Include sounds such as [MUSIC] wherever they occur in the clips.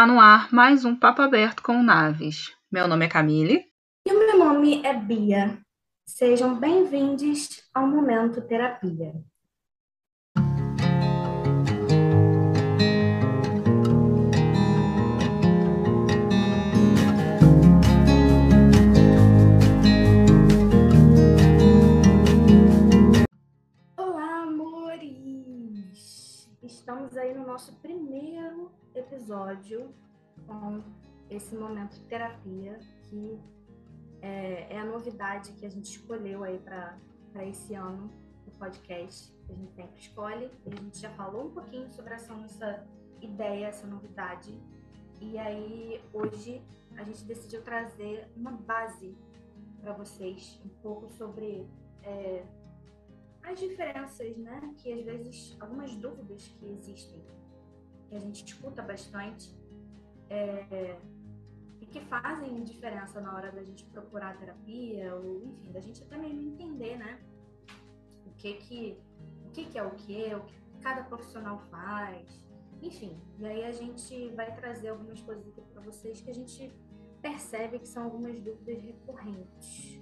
Está no ar mais um Papo Aberto com Naves. Meu nome é Camille. E o meu nome é Bia. Sejam bem-vindos ao Momento Terapia. Olá, amores! Estamos aí no nosso primeiro episódio com esse momento de terapia que é, é a novidade que a gente escolheu aí para esse ano do podcast que a gente sempre escolhe. E a gente já falou um pouquinho sobre essa nossa ideia, essa novidade. E aí hoje a gente decidiu trazer uma base para vocês, um pouco sobre é, as diferenças, né? Que às vezes algumas dúvidas que existem que a gente escuta bastante é, e que fazem diferença na hora da gente procurar terapia ou enfim da gente até mesmo entender né o que que o que, que é o que o que cada profissional faz enfim. E aí a gente vai trazer algumas coisas aqui para vocês que a gente percebe que são algumas dúvidas recorrentes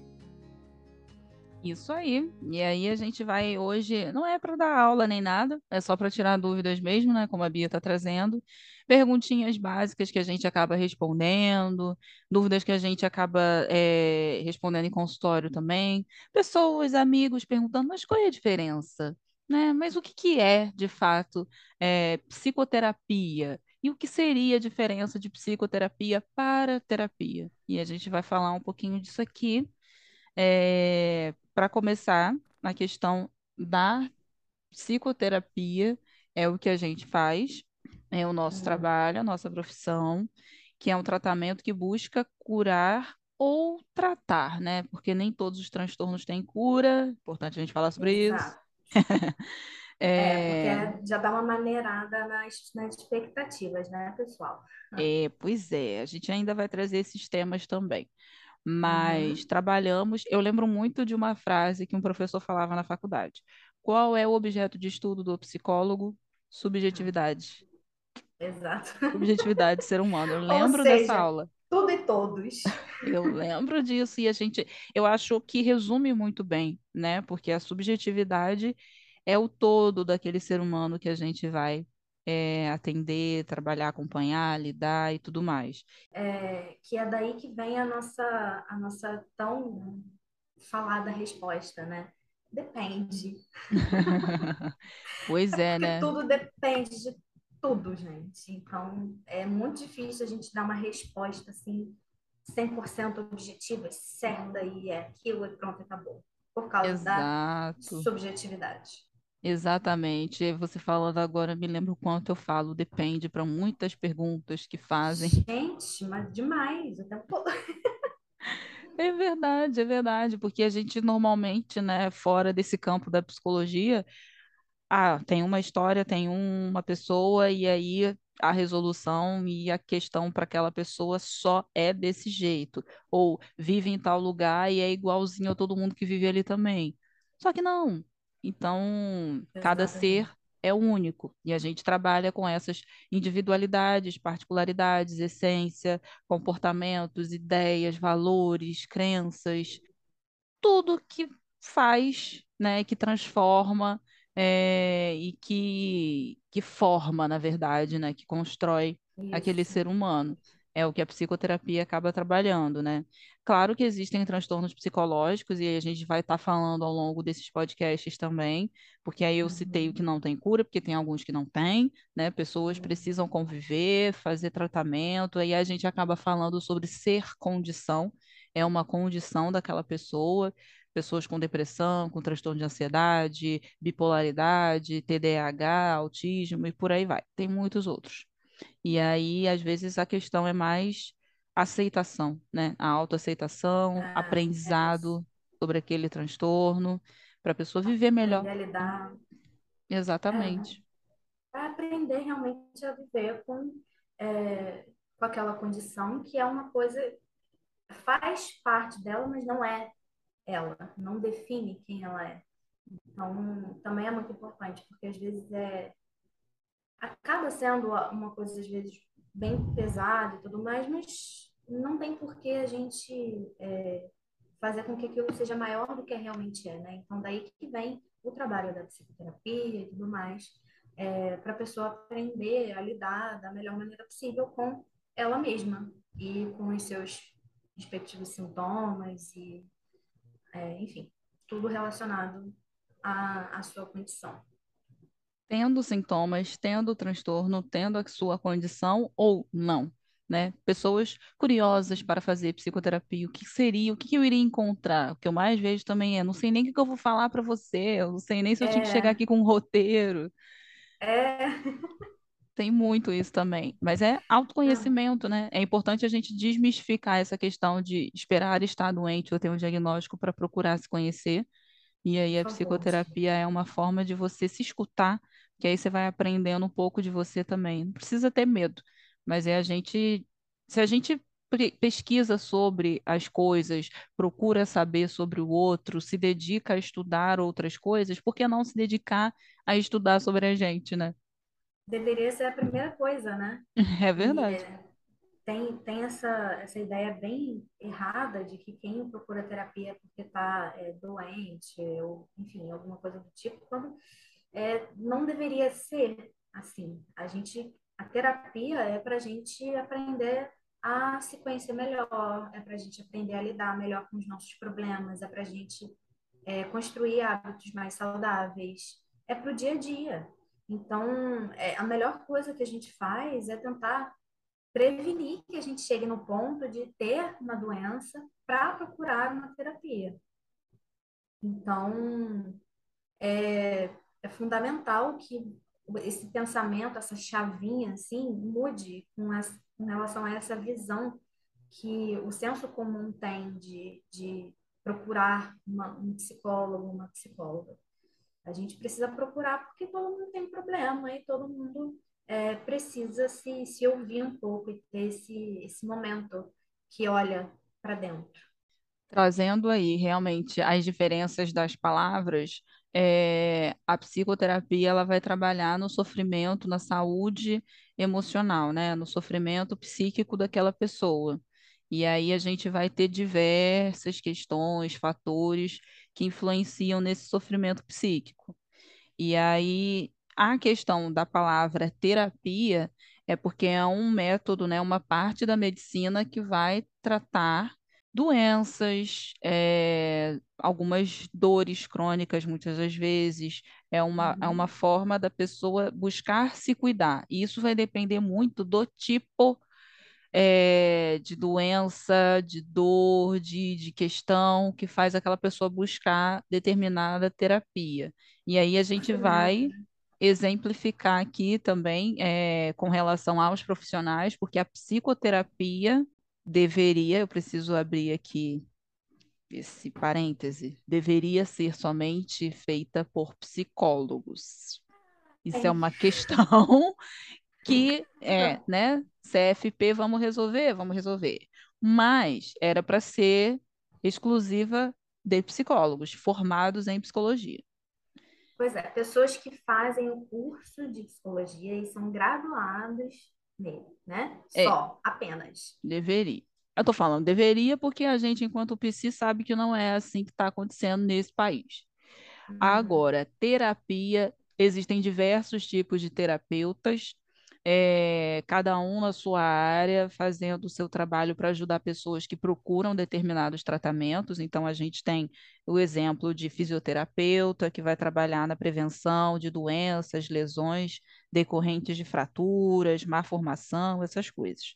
isso aí. E aí a gente vai hoje, não é para dar aula nem nada, é só para tirar dúvidas mesmo, né? Como a Bia está trazendo. Perguntinhas básicas que a gente acaba respondendo, dúvidas que a gente acaba é, respondendo em consultório também. Pessoas, amigos perguntando, mas qual é a diferença? Né? Mas o que, que é, de fato, é, psicoterapia? E o que seria a diferença de psicoterapia para terapia? E a gente vai falar um pouquinho disso aqui. É, para começar, a questão da psicoterapia é o que a gente faz, é o nosso trabalho, a nossa profissão, que é um tratamento que busca curar ou tratar, né? Porque nem todos os transtornos têm cura, importante a gente falar sobre Exato. isso. [LAUGHS] é... é... porque já dá uma maneirada nas, nas expectativas, né, pessoal? É, pois é, a gente ainda vai trazer esses temas também mas uhum. trabalhamos. Eu lembro muito de uma frase que um professor falava na faculdade: Qual é o objeto de estudo do psicólogo? Subjetividade. Exato. Subjetividade ser humano. Eu [LAUGHS] lembro seja, dessa aula. Tudo e todos. Eu lembro disso e a gente, eu acho que resume muito bem, né? Porque a subjetividade é o todo daquele ser humano que a gente vai é, atender, trabalhar, acompanhar, lidar e tudo mais. É, que é daí que vem a nossa, a nossa tão falada resposta, né? Depende. [LAUGHS] pois é, é né? Tudo depende de tudo, gente. Então, é muito difícil a gente dar uma resposta assim 100% objetiva, certa e é aquilo e pronto, acabou. Por causa Exato. da subjetividade. Exatamente. Você falando agora, me lembro o quanto eu falo, depende para muitas perguntas que fazem. Gente, mas demais, o tempo todo. É verdade, é verdade, porque a gente normalmente, né, fora desse campo da psicologia, ah, tem uma história, tem uma pessoa, e aí a resolução e a questão para aquela pessoa só é desse jeito. Ou vive em tal lugar e é igualzinho a todo mundo que vive ali também. Só que não, então, cada ser é único. E a gente trabalha com essas individualidades, particularidades, essência, comportamentos, ideias, valores, crenças, tudo que faz, né, que transforma é, e que, que forma, na verdade, né, que constrói Isso. aquele ser humano é o que a psicoterapia acaba trabalhando, né? Claro que existem transtornos psicológicos e a gente vai estar tá falando ao longo desses podcasts também, porque aí eu citei o que não tem cura, porque tem alguns que não tem, né? Pessoas precisam conviver, fazer tratamento, aí a gente acaba falando sobre ser condição, é uma condição daquela pessoa, pessoas com depressão, com transtorno de ansiedade, bipolaridade, TDAH, autismo e por aí vai. Tem muitos outros. E aí, às vezes, a questão é mais aceitação, né? A autoaceitação, ah, aprendizado é sobre aquele transtorno, para a pessoa viver melhor. Lidar. Exatamente. É, aprender realmente a viver com, é, com aquela condição que é uma coisa faz parte dela, mas não é ela, não define quem ela é. Então, também é muito importante, porque às vezes é acaba sendo uma coisa, às vezes, bem pesado e tudo mais, mas não tem por que a gente é, fazer com que aquilo seja maior do que realmente é, né? Então, daí que vem o trabalho da psicoterapia e tudo mais, é, para a pessoa aprender a lidar da melhor maneira possível com ela mesma e com os seus respectivos sintomas e, é, enfim, tudo relacionado à, à sua condição. Tendo sintomas, tendo transtorno, tendo a sua condição ou não né? Pessoas curiosas para fazer psicoterapia, o que seria, o que eu iria encontrar? O que eu mais vejo também é, não sei nem o que eu vou falar para você, eu não sei nem se eu é. tinha que chegar é. aqui com um roteiro. É. [LAUGHS] Tem muito isso também, mas é autoconhecimento, né? É importante a gente desmistificar essa questão de esperar estar doente ou ter um diagnóstico para procurar se conhecer. E aí a psicoterapia é uma forma de você se escutar, que aí você vai aprendendo um pouco de você também. Não precisa ter medo mas é a gente, se a gente pesquisa sobre as coisas, procura saber sobre o outro, se dedica a estudar outras coisas, por que não se dedicar a estudar sobre a gente, né? Deveria ser a primeira coisa, né? [LAUGHS] É verdade. É, tem, tem essa, essa ideia bem errada de que quem procura terapia é porque está é, doente, ou enfim, alguma coisa do tipo, quando é, não deveria ser assim. A gente a terapia é para a gente aprender a se conhecer melhor, é para a gente aprender a lidar melhor com os nossos problemas, é para a gente é, construir hábitos mais saudáveis, é para o dia a dia. Então, é, a melhor coisa que a gente faz é tentar prevenir que a gente chegue no ponto de ter uma doença para procurar uma terapia. Então, é, é fundamental que esse pensamento, essa chavinha, assim, mude com, as, com relação a essa visão que o senso comum tem de, de procurar uma, um psicólogo, uma psicóloga. A gente precisa procurar porque todo mundo tem problema e todo mundo é, precisa se, se ouvir um pouco e ter esse, esse momento que olha para dentro. Trazendo aí realmente as diferenças das palavras, é, a psicoterapia ela vai trabalhar no sofrimento, na saúde emocional, né? No sofrimento psíquico daquela pessoa. E aí a gente vai ter diversas questões, fatores que influenciam nesse sofrimento psíquico. E aí a questão da palavra terapia é porque é um método, né, uma parte da medicina que vai tratar doenças, é, algumas dores crônicas, muitas das vezes, é uma, é uma uhum. forma da pessoa buscar se cuidar. E isso vai depender muito do tipo é, de doença, de dor, de, de questão que faz aquela pessoa buscar determinada terapia. E aí a gente vai exemplificar aqui também é, com relação aos profissionais, porque a psicoterapia deveria, eu preciso abrir aqui esse parêntese, deveria ser somente feita por psicólogos. Isso é, é uma questão [LAUGHS] que é, né? CFP, vamos resolver, vamos resolver. Mas era para ser exclusiva de psicólogos formados em psicologia. Pois é, pessoas que fazem o curso de psicologia e são graduados nele, né? É, Só, apenas. Deveria. Eu tô falando deveria porque a gente, enquanto PC, sabe que não é assim que está acontecendo nesse país. Uhum. Agora, terapia, existem diversos tipos de terapeutas, é, cada um na sua área, fazendo o seu trabalho para ajudar pessoas que procuram determinados tratamentos. Então, a gente tem o exemplo de fisioterapeuta, que vai trabalhar na prevenção de doenças, lesões decorrentes de fraturas, má formação, essas coisas.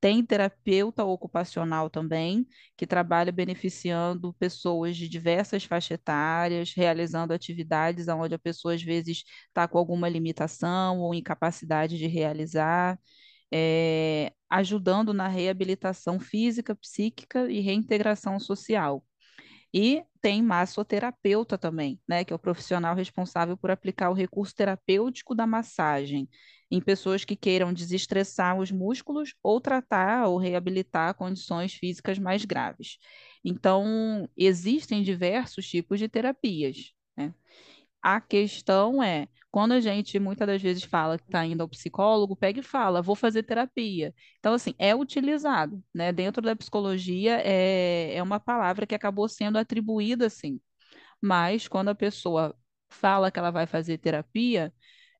Tem terapeuta ocupacional também, que trabalha beneficiando pessoas de diversas faixas etárias, realizando atividades onde a pessoa às vezes está com alguma limitação ou incapacidade de realizar, é, ajudando na reabilitação física, psíquica e reintegração social. E tem massoterapeuta também, né, que é o profissional responsável por aplicar o recurso terapêutico da massagem em pessoas que queiram desestressar os músculos ou tratar ou reabilitar condições físicas mais graves. Então, existem diversos tipos de terapias, né? A questão é, quando a gente muitas das vezes fala que está indo ao psicólogo, pega e fala, vou fazer terapia. Então, assim, é utilizado, né? Dentro da psicologia é, é uma palavra que acabou sendo atribuída assim. Mas quando a pessoa fala que ela vai fazer terapia,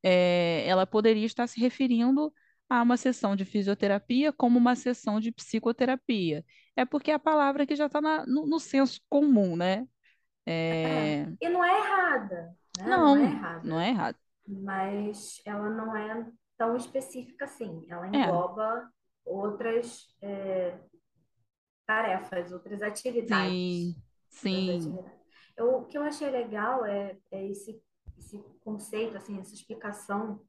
é, ela poderia estar se referindo a uma sessão de fisioterapia como uma sessão de psicoterapia. É porque é a palavra que já está no, no senso comum, né? É. É, E não é errada, né? Não é Não, não é errado. mas ela não é tão específica assim. Ela É, engloba outras é, tarefas, outras sim, atividades. Outras sim, atividades. Eu- o que eu achei legal é, é esse, esse conceito, assim, essa explicação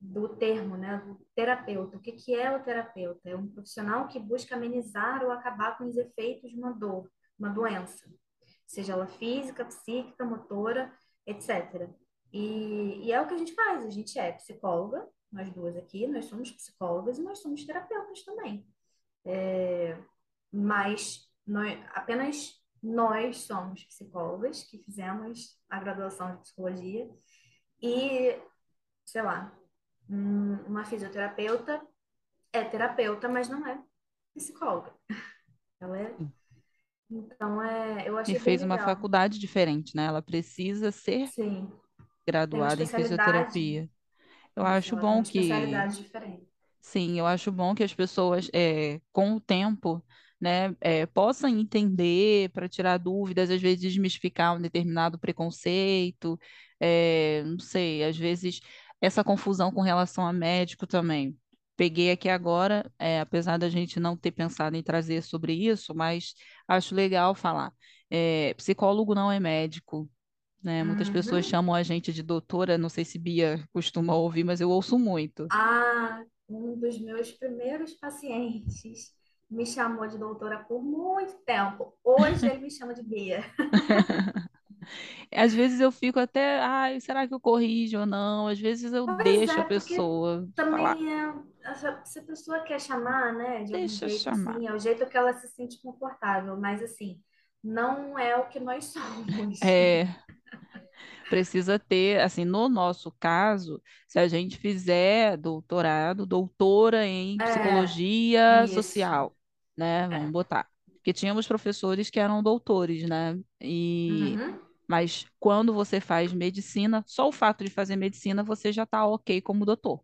do termo, né, do terapeuta. O que que é o terapeuta? É um profissional que busca amenizar ou acabar com os efeitos de uma dor, uma doença, seja ela física, psíquica, motora, etc. E, e é o que a gente faz. A gente é psicóloga, nós duas aqui, nós somos psicólogas e nós somos terapeutas também. Mas nós, apenas nós somos psicólogas que fizemos a graduação de psicologia e, sei lá, um- uma fisioterapeuta é terapeuta, mas não é psicóloga. [LAUGHS] Ela é, então é, eu e achei bem fez uma legal. faculdade diferente, né? Ela precisa ser Sim, graduada em fisioterapia. Eu isso, acho bom que diferente. Sim, eu acho bom que as pessoas, eh, com o tempo, né, eh, possam entender para tirar dúvidas, às vezes desmistificar um determinado preconceito, eh, não sei, às vezes essa confusão com relação a médico também. Peguei aqui agora, eh, apesar da gente não ter pensado em trazer sobre isso, mas acho legal falar. Eh, psicólogo não é médico, né? Muitas pessoas Uhum. chamam a gente de doutora, não sei se Bia costuma ouvir, mas eu ouço muito. Ah, um dos meus primeiros pacientes me chamou de doutora por muito tempo. Hoje ele me chama de Bia. [LAUGHS] Às vezes eu fico até, ai, será que eu corrijo ou não? Às vezes eu Pois deixo a é, porque pessoa falar, também é, essa- se a pessoa quer chamar, né, de deixa jeito chamar. assim, é o jeito que ela se sente confortável, mas assim, não é o que nós [LAUGHS] somos. É, precisa ter, assim, no nosso caso, se a gente fizer doutorado, doutora em É, psicologia isso. social, né? Vamos É. botar. Porque tínhamos professores que eram doutores, né? E Uhum. Mas quando você faz medicina, só o fato de fazer medicina, você já está ok como doutor.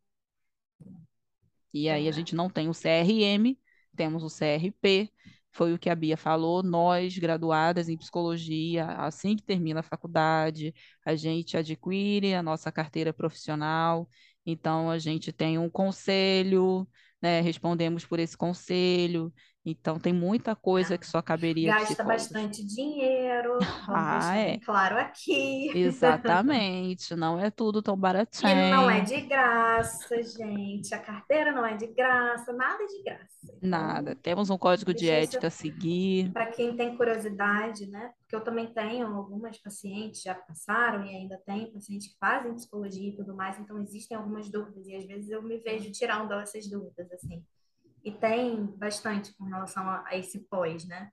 E aí a Verdade. gente não tem o CRM, temos o CRP, foi o que a Bia falou, nós, graduadas em psicologia, assim que termina a faculdade, a gente adquire a nossa carteira profissional, então a gente tem um conselho, né, respondemos por esse conselho, então tem muita coisa que só caberia Gasta psicólogos. bastante dinheiro, Ah, é, claro aqui. exatamente, não é tudo tão E não é baratinho. de graça, gente. A carteira não é de graça, nada é de graça. Nada. Então, Temos um código de ética a seguir. para quem tem curiosidade, né? Porque eu também tenho algumas pacientes, já passaram e ainda tem pacientes que fazem psicologia e tudo mais, então existem algumas dúvidas, e às vezes eu me vejo tirando essas dúvidas, assim. E tem bastante com relação a, a esse pós, né?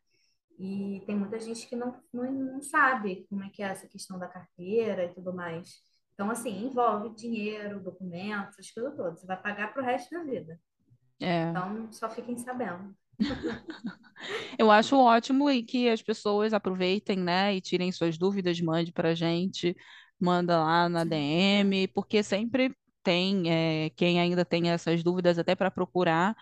E tem muita gente que não, não, não sabe como é que é essa questão da carteira e tudo mais. Então, assim, envolve dinheiro, documentos, essas coisas todas. Você vai pagar pro resto da vida. É. Então, só fiquem sabendo. [LAUGHS] Eu acho ótimo e que as pessoas aproveitem, né, e tirem suas dúvidas, mande para a gente, manda lá na DM, porque sempre tem é, quem ainda tem essas dúvidas até para procurar,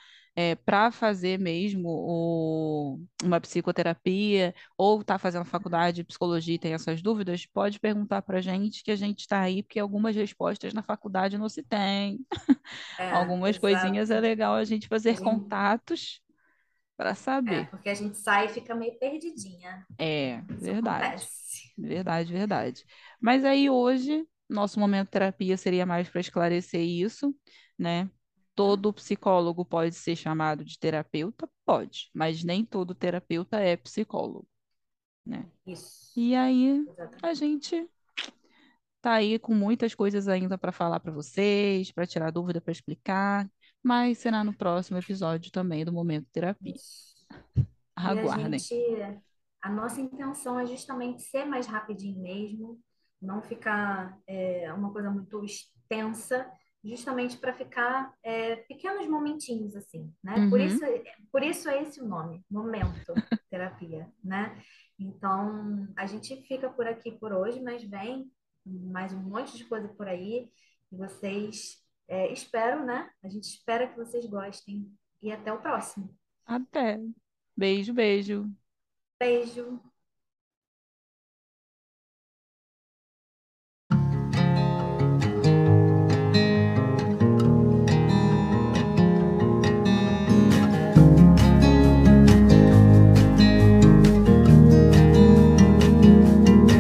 para fazer mesmo o- uma psicoterapia ou está fazendo faculdade de psicologia e tem essas dúvidas, pode perguntar para a gente que a gente está aí, porque algumas respostas na faculdade não se tem. é, Algumas coisinhas exato. é legal a gente fazer gente, contatos para é, saber. porque a gente sai e fica meio perdidinha. É, Isso verdade, acontece. verdade, verdade. Mas aí hoje, nosso momento terapia seria mais para esclarecer isso, né? Todo psicólogo pode ser chamado de terapeuta? Pode, mas nem todo terapeuta é psicólogo, né? Isso, E aí a exatamente. gente tá aí com muitas coisas ainda para falar para vocês, para tirar dúvida, para explicar, mas será no próximo episódio também do Momento Terapia. Isso. [LAUGHS] E a Aguardem. gente, a nossa intenção é justamente ser mais rapidinho mesmo, não ficar é, uma coisa muito extensa, justamente para ficar é, pequenos momentinhos assim, né? Uhum. Por isso, por isso é esse o nome, momento [LAUGHS] terapia, né? Então a gente fica por aqui por hoje, mas vem mais um monte de coisa por aí e vocês é, espero, né? A gente espera que vocês gostem e até o próximo. Até. Beijo, beijo. Beijo.